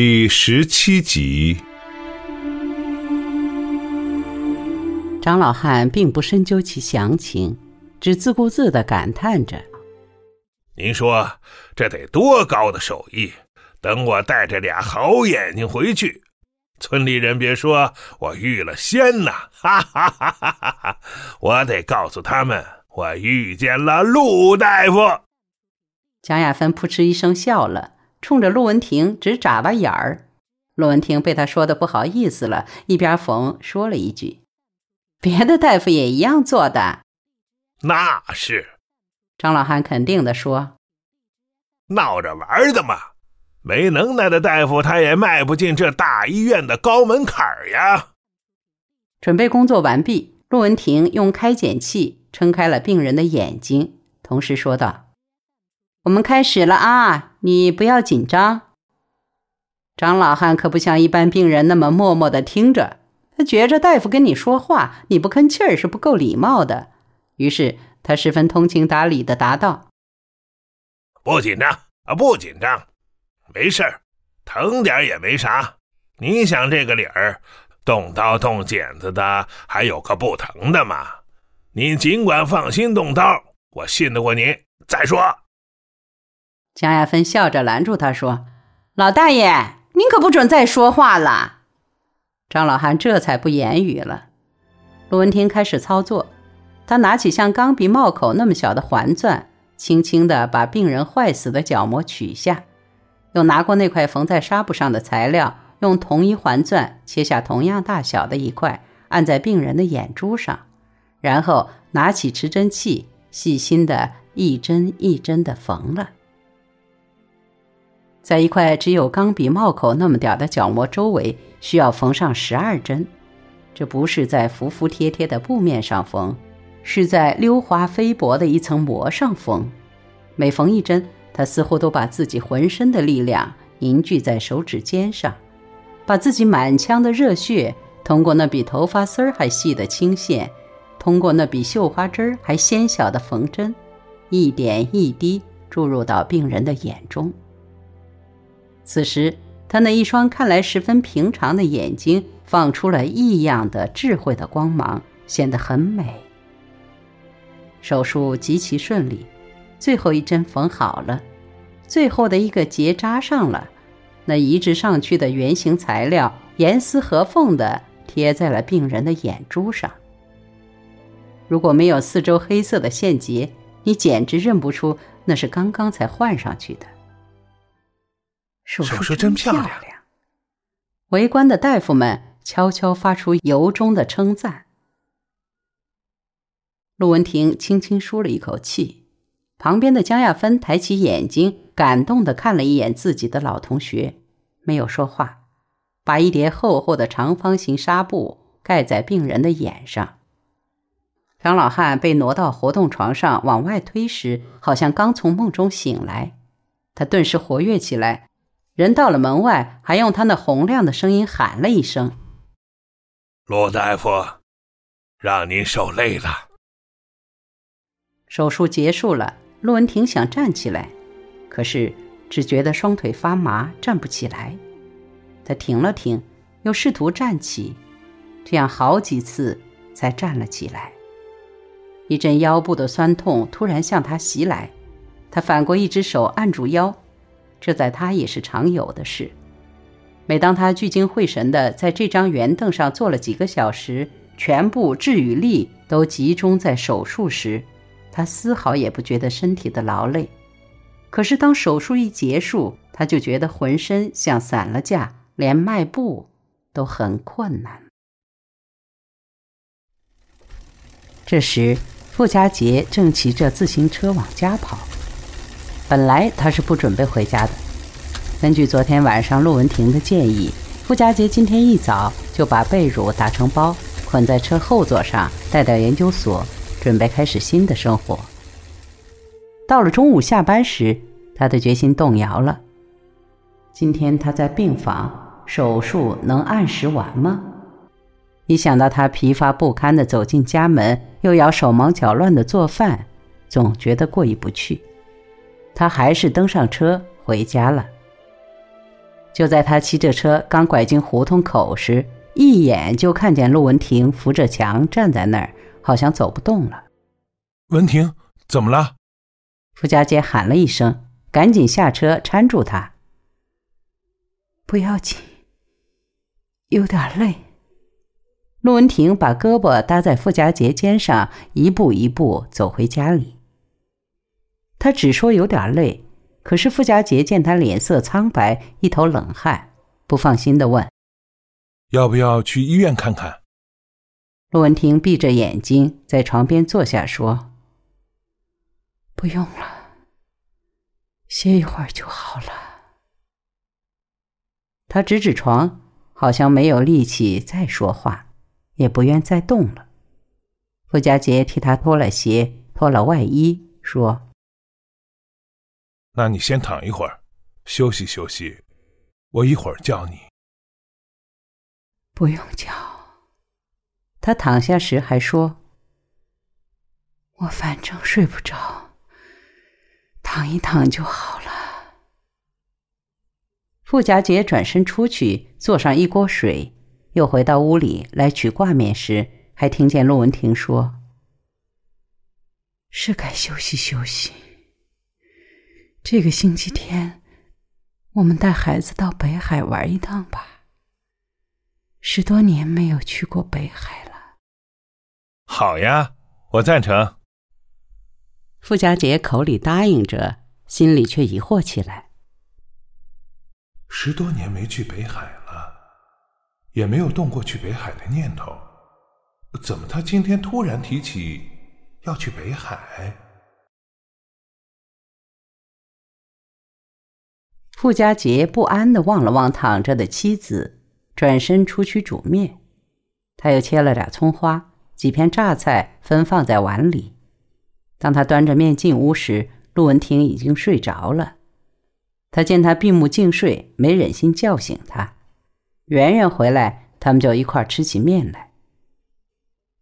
第十七集，张老汉并不深究其详情，只自顾自的感叹着：“您说这得多高的手艺？等我带着俩好眼睛回去，村里人别说我遇了仙呐！哈哈哈哈哈哈！我得告诉他们，我遇见了陆大夫。”蒋亚芬扑哧一声笑了。冲着陆文婷直眨巴眼儿，陆文婷被他说的不好意思了，一边缝说了一句：“别的大夫也一样做的。”那是，张老汉肯定的说：“闹着玩的嘛，没能耐的大夫他也迈不进这大医院的高门槛呀。”准备工作完毕，陆文婷用开检器撑开了病人的眼睛，同时说道。我们开始了啊！你不要紧张。张老汉可不像一般病人那么默默的听着，他觉着大夫跟你说话，你不吭气儿是不够礼貌的。于是他十分通情达理的答道：“不紧张啊，不紧张，没事儿，疼点也没啥。你想这个理儿，动刀动剪子的还有个不疼的吗？你尽管放心动刀，我信得过你。再说。”江亚芬笑着拦住他说：“老大爷，您可不准再说话了。”张老汉这才不言语了。陆文婷开始操作，他拿起像钢笔帽口那么小的环钻，轻轻地把病人坏死的角膜取下，又拿过那块缝在纱布上的材料，用同一环钻切下同样大小的一块，按在病人的眼珠上，然后拿起持针器，细心的一针一针地缝了。在一块只有钢笔帽口那么点的角膜周围，需要缝上十二针。这不是在服服帖帖的布面上缝，是在溜滑飞薄的一层膜上缝。每缝一针，他似乎都把自己浑身的力量凝聚在手指尖上，把自己满腔的热血，通过那比头发丝儿还细的青线，通过那比绣花针儿还纤小的缝针，一点一滴注入到病人的眼中。此时，他那一双看来十分平常的眼睛放出了异样的智慧的光芒，显得很美。手术极其顺利，最后一针缝好了，最后的一个结扎上了，那移植上去的圆形材料严丝合缝地贴在了病人的眼珠上。如果没有四周黑色的线结，你简直认不出那是刚刚才换上去的。手术真漂亮！围观的大夫们悄悄发出由衷的称赞。陆文婷轻轻舒了一口气，旁边的江亚芬抬起眼睛，感动的看了一眼自己的老同学，没有说话，把一叠厚厚的长方形纱布盖在病人的眼上。张老汉被挪到活动床上往外推时，好像刚从梦中醒来，他顿时活跃起来。人到了门外，还用他那洪亮的声音喊了一声：“陆大夫，让您受累了。”手术结束了，陆文婷想站起来，可是只觉得双腿发麻，站不起来。他停了停，又试图站起，这样好几次才站了起来。一阵腰部的酸痛突然向他袭来，他反过一只手按住腰。这在他也是常有的事。每当他聚精会神地在这张圆凳上坐了几个小时，全部智与力都集中在手术时，他丝毫也不觉得身体的劳累。可是当手术一结束，他就觉得浑身像散了架，连迈步都很困难。这时，傅家杰正骑着自行车往家跑。本来他是不准备回家的。根据昨天晚上陆文婷的建议，傅家杰今天一早就把被褥打成包，捆在车后座上，带到研究所，准备开始新的生活。到了中午下班时，他的决心动摇了。今天他在病房，手术能按时完吗？一想到他疲乏不堪地走进家门，又要手忙脚乱地做饭，总觉得过意不去。他还是登上车回家了。就在他骑着车刚拐进胡同口时，一眼就看见陆文婷扶着墙站在那儿，好像走不动了。文婷，怎么了？傅家杰喊了一声，赶紧下车搀住他。不要紧，有点累。陆文婷把胳膊搭在傅家杰肩上，一步一步走回家里。他只说有点累。可是傅家杰见他脸色苍白，一头冷汗，不放心的问：“要不要去医院看看？”陆文婷闭着眼睛在床边坐下，说：“不用了，歇一会儿就好了。”他指指床，好像没有力气再说话，也不愿再动了。傅家杰替他脱了鞋，脱了外衣，说。那你先躺一会儿，休息休息，我一会儿叫你。不用叫。他躺下时还说：“我反正睡不着，躺一躺就好了。”傅家杰转身出去，做上一锅水，又回到屋里来取挂面时，还听见陆文婷说：“是该休息休息。”这个星期天，我们带孩子到北海玩一趟吧。十多年没有去过北海了。好呀，我赞成。傅家杰口里答应着，心里却疑惑起来。十多年没去北海了，也没有动过去北海的念头，怎么他今天突然提起要去北海？傅家杰不安的望了望躺着的妻子，转身出去煮面。他又切了点葱花，几片榨菜分放在碗里。当他端着面进屋时，陆文婷已经睡着了。他见他闭目静睡，没忍心叫醒他。圆圆回来，他们就一块吃起面来。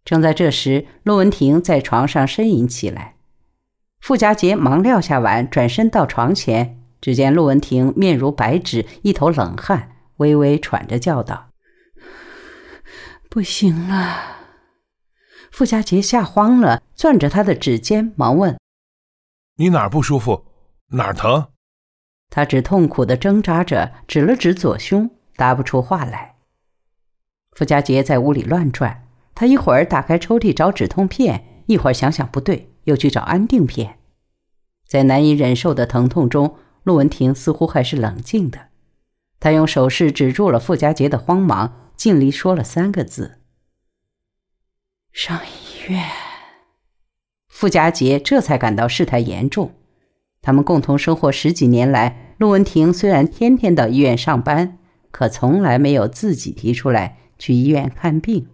正在这时，陆文婷在床上呻吟起来。傅家杰忙撂下碗，转身到床前。只见陆文婷面如白纸，一头冷汗，微微喘着叫道：“不行了。”傅家杰吓慌了，攥着他的指尖，忙问：“你哪儿不舒服？哪儿疼？”他只痛苦的挣扎着，指了指左胸，答不出话来。傅家杰在屋里乱转，他一会儿打开抽屉找止痛片，一会儿想想不对，又去找安定片，在难以忍受的疼痛中。陆文婷似乎还是冷静的，她用手势止住了傅家杰的慌忙，尽力说了三个字：“上医院。”傅家杰这才感到事态严重。他们共同生活十几年来，陆文婷虽然天天到医院上班，可从来没有自己提出来去医院看病。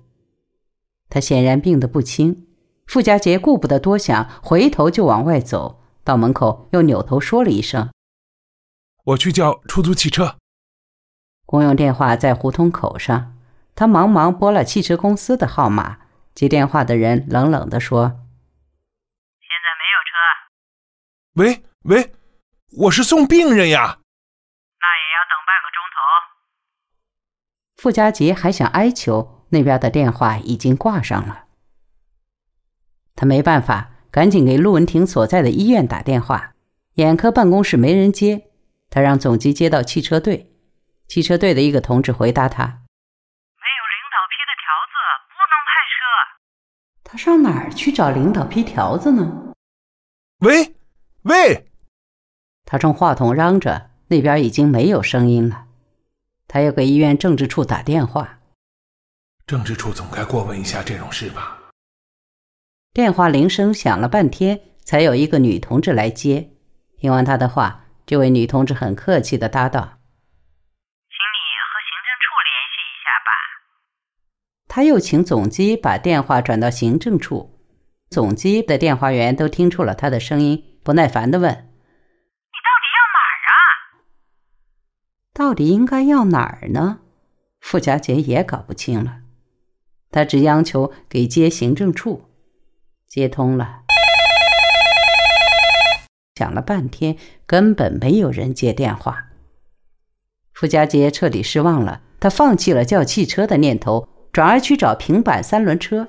他显然病得不轻。傅家杰顾不得多想，回头就往外走，到门口又扭头说了一声。我去叫出租汽车。公用电话在胡同口上，他忙忙拨了汽车公司的号码。接电话的人冷冷地说：“现在没有车。”“喂喂，我是送病人呀。”“那也要等半个钟头。”傅家杰还想哀求，那边的电话已经挂上了。他没办法，赶紧给陆文婷所在的医院打电话。眼科办公室没人接。他让总机接到汽车队，汽车队的一个同志回答他：“没有领导批的条子，不能派车。”他上哪儿去找领导批条子呢？喂，喂！他冲话筒嚷着，那边已经没有声音了。他又给医院政治处打电话，政治处总该过问一下这种事吧。电话铃声响了半天，才有一个女同志来接。听完他的话。这位女同志很客气的答道：“请你和行政处联系一下吧。”他又请总机把电话转到行政处，总机的电话员都听出了他的声音，不耐烦的问：“你到底要哪儿啊？到底应该要哪儿呢？”傅家杰也搞不清了，他只央求给接行政处，接通了。半天，根本没有人接电话。傅家杰彻底失望了，他放弃了叫汽车的念头，转而去找平板三轮车。